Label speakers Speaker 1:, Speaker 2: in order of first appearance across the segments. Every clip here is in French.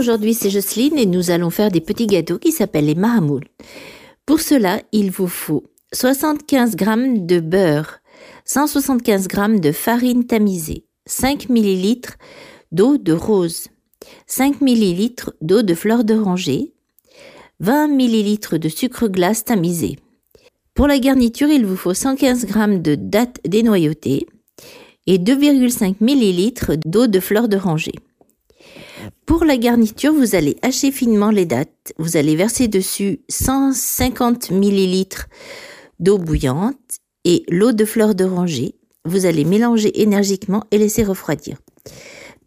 Speaker 1: aujourd'hui c'est Jocelyne et nous allons faire des petits gâteaux qui s'appellent les mahamoules. Pour cela, il vous faut 75 g de beurre, 175 g de farine tamisée, 5 ml d'eau de rose, 5 ml d'eau de fleur d'oranger, 20 ml de sucre glace tamisé. Pour la garniture, il vous faut 115 g de dattes dénoyautées et 2,5 ml d'eau de fleur d'oranger. Pour la garniture, vous allez hacher finement les dattes. Vous allez verser dessus 150 ml d'eau bouillante et l'eau de fleur d'oranger. Vous allez mélanger énergiquement et laisser refroidir.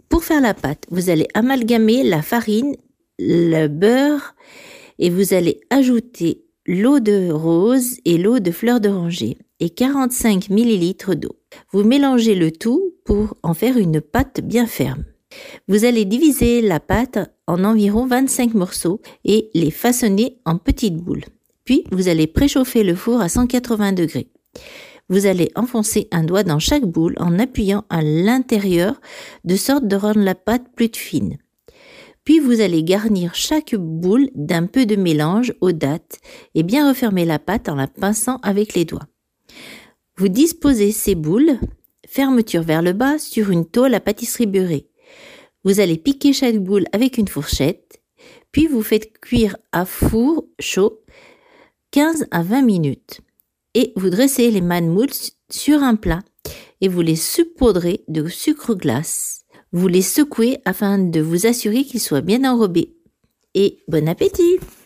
Speaker 1: Pour faire la pâte, vous allez amalgamer la farine, le beurre et vous allez ajouter l'eau de rose et l'eau de fleur d'oranger et 45 ml d'eau. Vous mélangez le tout pour en faire une pâte bien ferme. Vous allez diviser la pâte en environ 25 morceaux et les façonner en petites boules. Puis vous allez préchauffer le four à 180 degrés. Vous allez enfoncer un doigt dans chaque boule en appuyant à l'intérieur de sorte de rendre la pâte plus fine. Puis vous allez garnir chaque boule d'un peu de mélange aux dattes et bien refermer la pâte en la pinçant avec les doigts. Vous disposez ces boules, fermeture vers le bas, sur une tôle à pâtisserie beurrée. Vous allez piquer chaque boule avec une fourchette, puis vous faites cuire à four chaud 15 à 20 minutes. Et vous dressez les manmoules sur un plat et vous les saupoudrez de sucre glace. Vous les secouez afin de vous assurer qu'ils soient bien enrobés. Et bon appétit